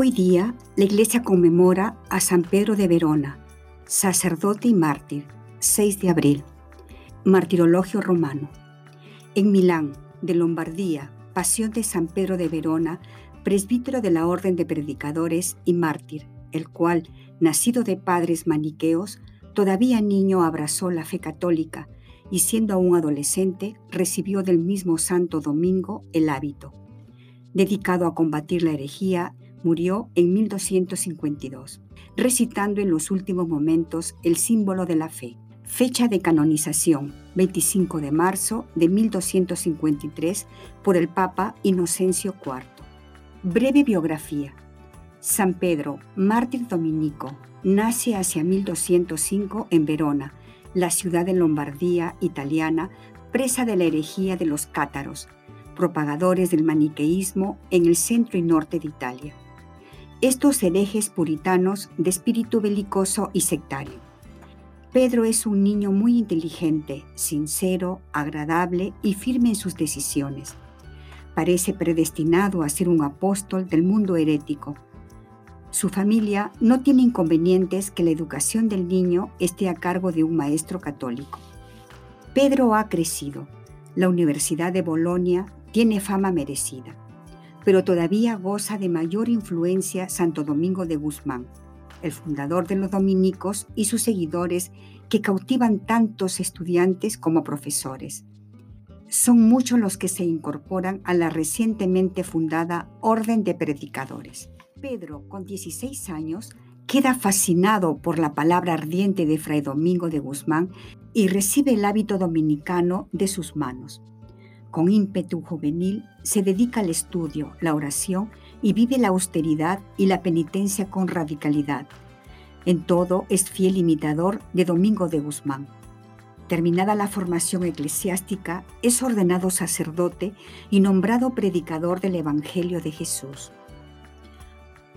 Hoy día la iglesia conmemora a San Pedro de Verona, sacerdote y mártir, 6 de abril. Martirologio romano. En Milán, de Lombardía, pasión de San Pedro de Verona, presbítero de la Orden de Predicadores y mártir, el cual, nacido de padres maniqueos, todavía niño abrazó la fe católica y siendo aún adolescente recibió del mismo Santo Domingo el hábito. Dedicado a combatir la herejía Murió en 1252, recitando en los últimos momentos el símbolo de la fe. Fecha de canonización, 25 de marzo de 1253, por el Papa Inocencio IV. Breve biografía. San Pedro, mártir dominico, nace hacia 1205 en Verona, la ciudad de Lombardía italiana, presa de la herejía de los cátaros, propagadores del maniqueísmo en el centro y norte de Italia estos herejes puritanos de espíritu belicoso y sectario. Pedro es un niño muy inteligente, sincero, agradable y firme en sus decisiones. Parece predestinado a ser un apóstol del mundo herético. Su familia no tiene inconvenientes que la educación del niño esté a cargo de un maestro católico. Pedro ha crecido. La Universidad de Bolonia tiene fama merecida pero todavía goza de mayor influencia Santo Domingo de Guzmán, el fundador de los dominicos y sus seguidores que cautivan tantos estudiantes como profesores. Son muchos los que se incorporan a la recientemente fundada Orden de Predicadores. Pedro, con 16 años, queda fascinado por la palabra ardiente de Fray Domingo de Guzmán y recibe el hábito dominicano de sus manos. Con ímpetu juvenil se dedica al estudio, la oración y vive la austeridad y la penitencia con radicalidad. En todo es fiel imitador de Domingo de Guzmán. Terminada la formación eclesiástica, es ordenado sacerdote y nombrado predicador del Evangelio de Jesús.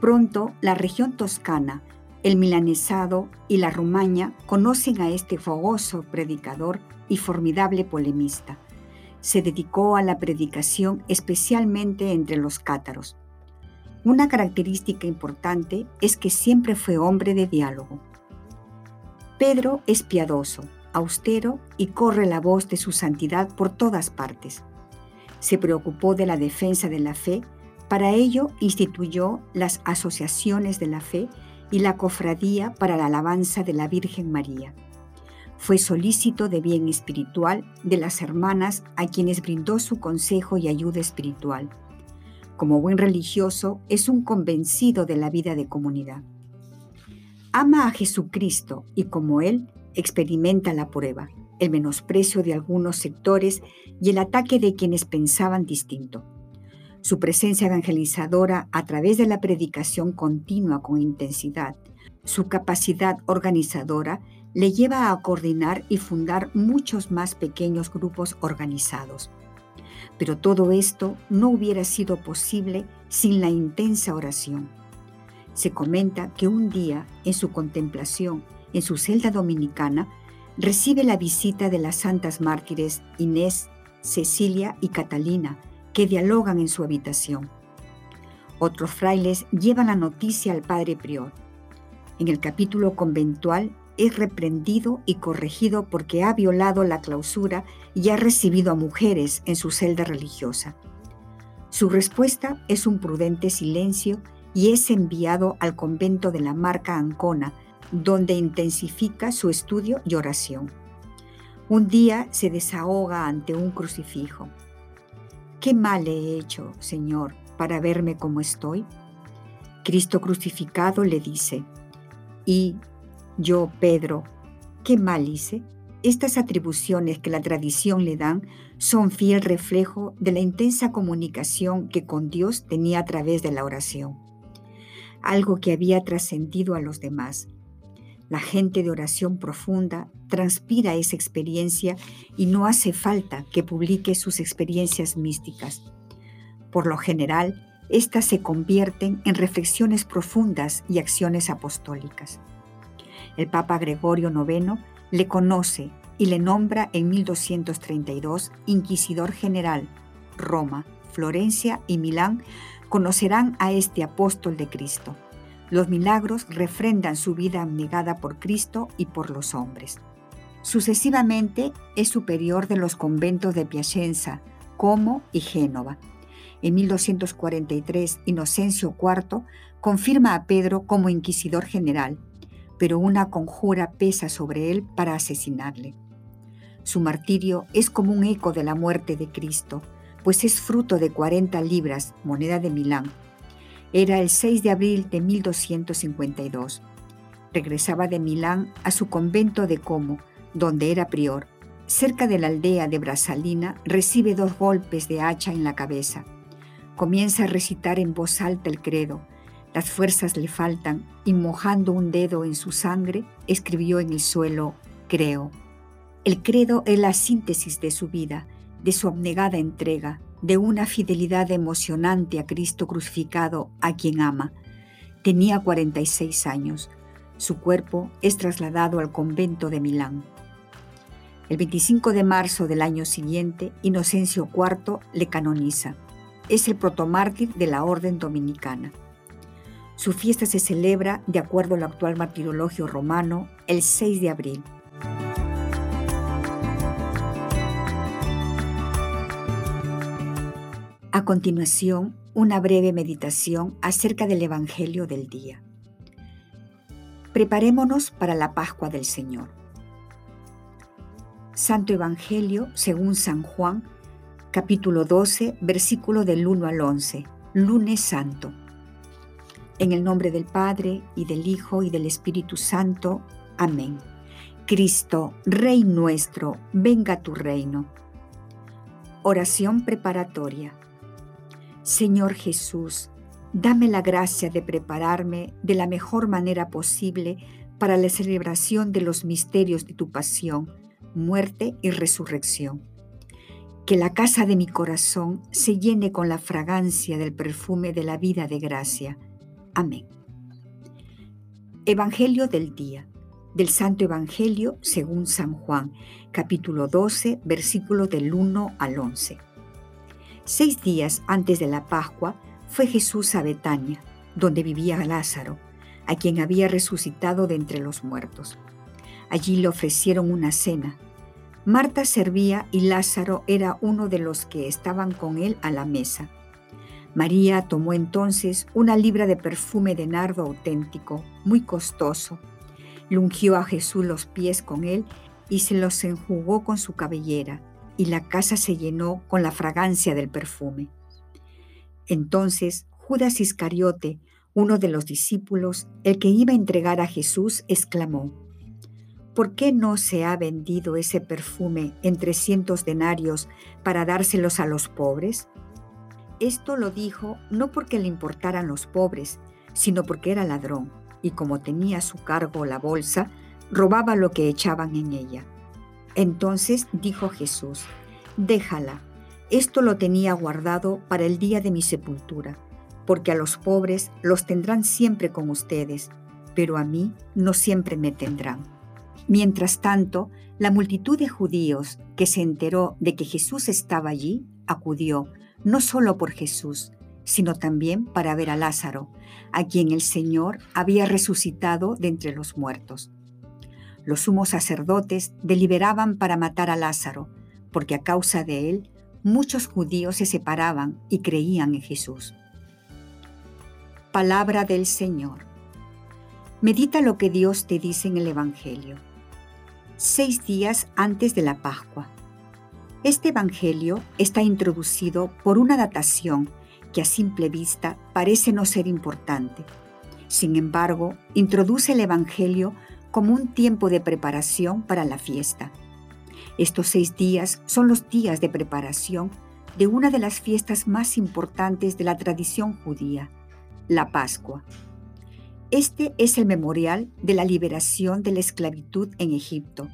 Pronto la región toscana, el milanesado y la Romaña conocen a este fogoso predicador y formidable polemista se dedicó a la predicación especialmente entre los cátaros. Una característica importante es que siempre fue hombre de diálogo. Pedro es piadoso, austero y corre la voz de su santidad por todas partes. Se preocupó de la defensa de la fe, para ello instituyó las asociaciones de la fe y la cofradía para la alabanza de la Virgen María. Fue solícito de bien espiritual de las hermanas a quienes brindó su consejo y ayuda espiritual. Como buen religioso, es un convencido de la vida de comunidad. Ama a Jesucristo y como Él experimenta la prueba, el menosprecio de algunos sectores y el ataque de quienes pensaban distinto. Su presencia evangelizadora a través de la predicación continua con intensidad, su capacidad organizadora le lleva a coordinar y fundar muchos más pequeños grupos organizados. Pero todo esto no hubiera sido posible sin la intensa oración. Se comenta que un día, en su contemplación, en su celda dominicana, recibe la visita de las santas mártires Inés, Cecilia y Catalina, que dialogan en su habitación. Otros frailes llevan la noticia al padre prior. En el capítulo conventual es reprendido y corregido porque ha violado la clausura y ha recibido a mujeres en su celda religiosa. Su respuesta es un prudente silencio y es enviado al convento de la Marca Ancona, donde intensifica su estudio y oración. Un día se desahoga ante un crucifijo. ¿Qué mal he hecho, Señor, para verme como estoy? Cristo crucificado le dice, y yo, Pedro, ¿qué mal hice? Estas atribuciones que la tradición le dan son fiel reflejo de la intensa comunicación que con Dios tenía a través de la oración. algo que había trascendido a los demás. La gente de oración profunda transpira esa experiencia y no hace falta que publique sus experiencias místicas. Por lo general, éstas se convierten en reflexiones profundas y acciones apostólicas. El Papa Gregorio IX le conoce y le nombra en 1232 Inquisidor General. Roma, Florencia y Milán conocerán a este apóstol de Cristo. Los milagros refrendan su vida abnegada por Cristo y por los hombres. Sucesivamente es superior de los conventos de Piacenza, Como y Génova. En 1243, Inocencio IV confirma a Pedro como inquisidor general, pero una conjura pesa sobre él para asesinarle. Su martirio es como un eco de la muerte de Cristo, pues es fruto de 40 libras, moneda de Milán, era el 6 de abril de 1252. Regresaba de Milán a su convento de Como, donde era prior. Cerca de la aldea de Brasalina recibe dos golpes de hacha en la cabeza. Comienza a recitar en voz alta el credo. Las fuerzas le faltan y mojando un dedo en su sangre, escribió en el suelo, creo. El credo es la síntesis de su vida, de su abnegada entrega, de una fidelidad emocionante a Cristo crucificado, a quien ama. Tenía 46 años. Su cuerpo es trasladado al convento de Milán. El 25 de marzo del año siguiente, Inocencio IV le canoniza. Es el protomártir de la Orden Dominicana. Su fiesta se celebra, de acuerdo al actual martirologio romano, el 6 de abril. A continuación, una breve meditación acerca del Evangelio del día. Preparémonos para la Pascua del Señor. Santo Evangelio según San Juan, capítulo 12, versículo del 1 al 11, lunes santo. En el nombre del Padre, y del Hijo, y del Espíritu Santo. Amén. Cristo, Rey nuestro, venga tu reino. Oración preparatoria. Señor Jesús, dame la gracia de prepararme de la mejor manera posible para la celebración de los misterios de tu pasión, muerte y resurrección. Que la casa de mi corazón se llene con la fragancia del perfume de la vida de gracia. Amén. Evangelio del día. Del Santo Evangelio según San Juan, capítulo 12, versículo del 1 al 11. Seis días antes de la Pascua fue Jesús a Betania, donde vivía Lázaro, a quien había resucitado de entre los muertos. Allí le ofrecieron una cena. Marta servía y Lázaro era uno de los que estaban con él a la mesa. María tomó entonces una libra de perfume de nardo auténtico, muy costoso, lungió a Jesús los pies con él y se los enjugó con su cabellera y la casa se llenó con la fragancia del perfume. Entonces Judas Iscariote, uno de los discípulos, el que iba a entregar a Jesús, exclamó, ¿Por qué no se ha vendido ese perfume en trescientos denarios para dárselos a los pobres? Esto lo dijo no porque le importaran los pobres, sino porque era ladrón, y como tenía a su cargo la bolsa, robaba lo que echaban en ella. Entonces dijo Jesús, déjala, esto lo tenía guardado para el día de mi sepultura, porque a los pobres los tendrán siempre con ustedes, pero a mí no siempre me tendrán. Mientras tanto, la multitud de judíos que se enteró de que Jesús estaba allí, acudió, no solo por Jesús, sino también para ver a Lázaro, a quien el Señor había resucitado de entre los muertos. Los sumos sacerdotes deliberaban para matar a Lázaro, porque a causa de él muchos judíos se separaban y creían en Jesús. Palabra del Señor. Medita lo que Dios te dice en el Evangelio. Seis días antes de la Pascua. Este Evangelio está introducido por una datación que a simple vista parece no ser importante. Sin embargo, introduce el Evangelio como un tiempo de preparación para la fiesta. Estos seis días son los días de preparación de una de las fiestas más importantes de la tradición judía, la Pascua. Este es el memorial de la liberación de la esclavitud en Egipto,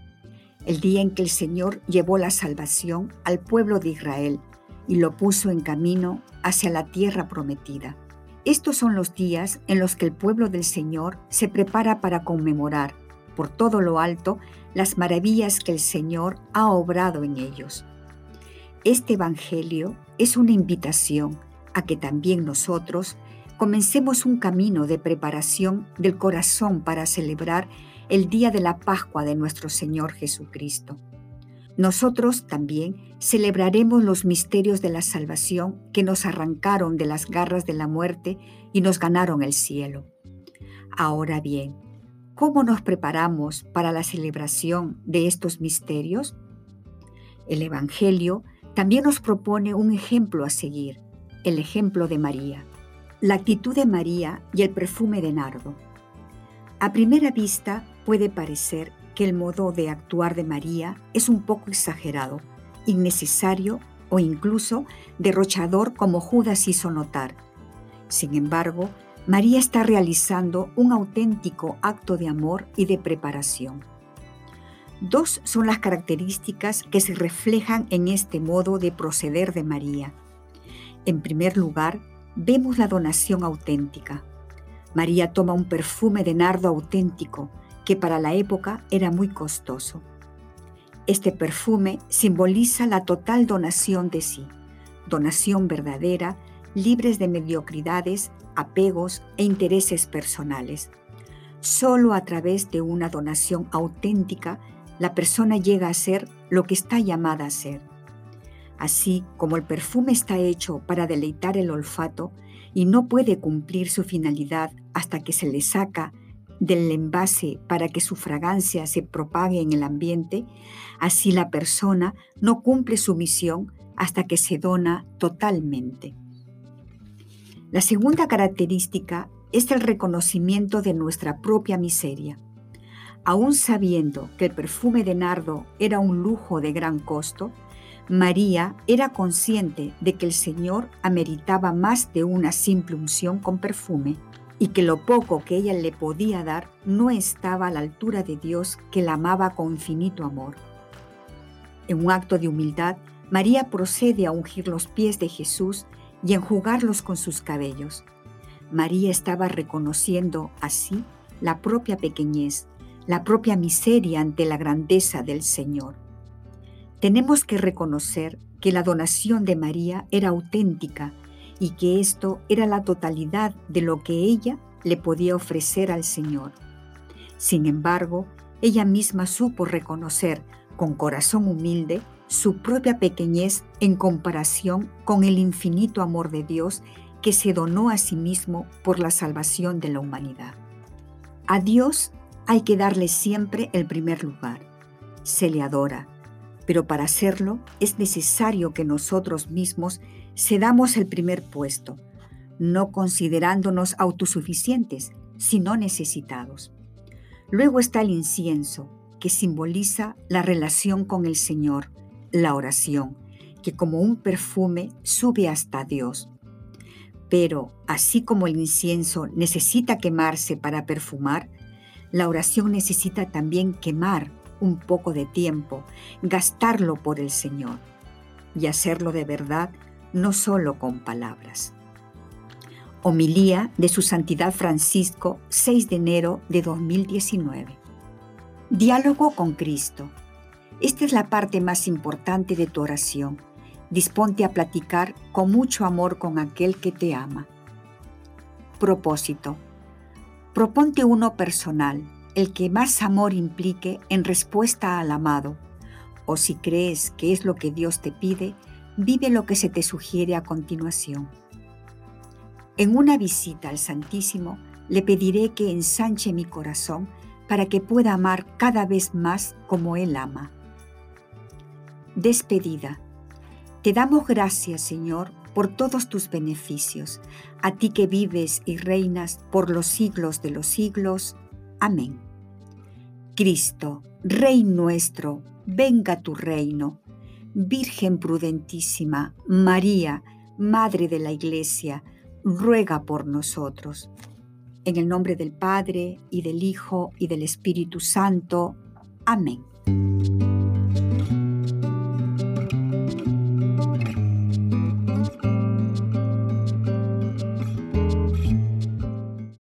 el día en que el Señor llevó la salvación al pueblo de Israel y lo puso en camino hacia la tierra prometida. Estos son los días en los que el pueblo del Señor se prepara para conmemorar, por todo lo alto, las maravillas que el Señor ha obrado en ellos. Este Evangelio es una invitación a que también nosotros comencemos un camino de preparación del corazón para celebrar el día de la Pascua de nuestro Señor Jesucristo. Nosotros también celebraremos los misterios de la salvación que nos arrancaron de las garras de la muerte y nos ganaron el cielo. Ahora bien, ¿cómo nos preparamos para la celebración de estos misterios? El Evangelio también nos propone un ejemplo a seguir, el ejemplo de María la actitud de María y el perfume de nardo. A primera vista puede parecer que el modo de actuar de María es un poco exagerado, innecesario o incluso derrochador como Judas hizo notar. Sin embargo, María está realizando un auténtico acto de amor y de preparación. Dos son las características que se reflejan en este modo de proceder de María. En primer lugar, vemos la donación auténtica. María toma un perfume de nardo auténtico que para la época era muy costoso. Este perfume simboliza la total donación de sí, donación verdadera, libres de mediocridades, apegos e intereses personales. Solo a través de una donación auténtica la persona llega a ser lo que está llamada a ser Así como el perfume está hecho para deleitar el olfato y no puede cumplir su finalidad hasta que se le saca del envase para que su fragancia se propague en el ambiente, así la persona no cumple su misión hasta que se dona totalmente. La segunda característica es el reconocimiento de nuestra propia miseria. Aún sabiendo que el perfume de nardo era un lujo de gran costo, María era consciente de que el Señor ameritaba más de una simple unción con perfume y que lo poco que ella le podía dar no estaba a la altura de Dios que la amaba con infinito amor. En un acto de humildad, María procede a ungir los pies de Jesús y enjugarlos con sus cabellos. María estaba reconociendo así la propia pequeñez, la propia miseria ante la grandeza del Señor. Tenemos que reconocer que la donación de María era auténtica y que esto era la totalidad de lo que ella le podía ofrecer al Señor. Sin embargo, ella misma supo reconocer con corazón humilde su propia pequeñez en comparación con el infinito amor de Dios que se donó a sí mismo por la salvación de la humanidad. A Dios hay que darle siempre el primer lugar. Se le adora, pero para hacerlo es necesario que nosotros mismos cedamos el primer puesto, no considerándonos autosuficientes, sino necesitados. Luego está el incienso, que simboliza la relación con el Señor, la oración, que como un perfume sube hasta Dios. Pero así como el incienso necesita quemarse para perfumar, la oración necesita también quemar un poco de tiempo, gastarlo por el Señor y hacerlo de verdad, no solo con palabras. Homilía de Su Santidad Francisco, 6 de enero de 2019. Diálogo con Cristo. Esta es la parte más importante de tu oración. Disponte a platicar con mucho amor con aquel que te ama. Propósito. Proponte uno personal, el que más amor implique en respuesta al amado, o si crees que es lo que Dios te pide, vive lo que se te sugiere a continuación. En una visita al Santísimo, le pediré que ensanche mi corazón para que pueda amar cada vez más como Él ama. Despedida. Te damos gracias, Señor, por todos tus beneficios, a ti que vives y reinas por los siglos de los siglos. Amén. Cristo, Rey nuestro, venga tu reino. Virgen prudentísima, María, Madre de la Iglesia, ruega por nosotros. En el nombre del Padre, y del Hijo, y del Espíritu Santo. Amén.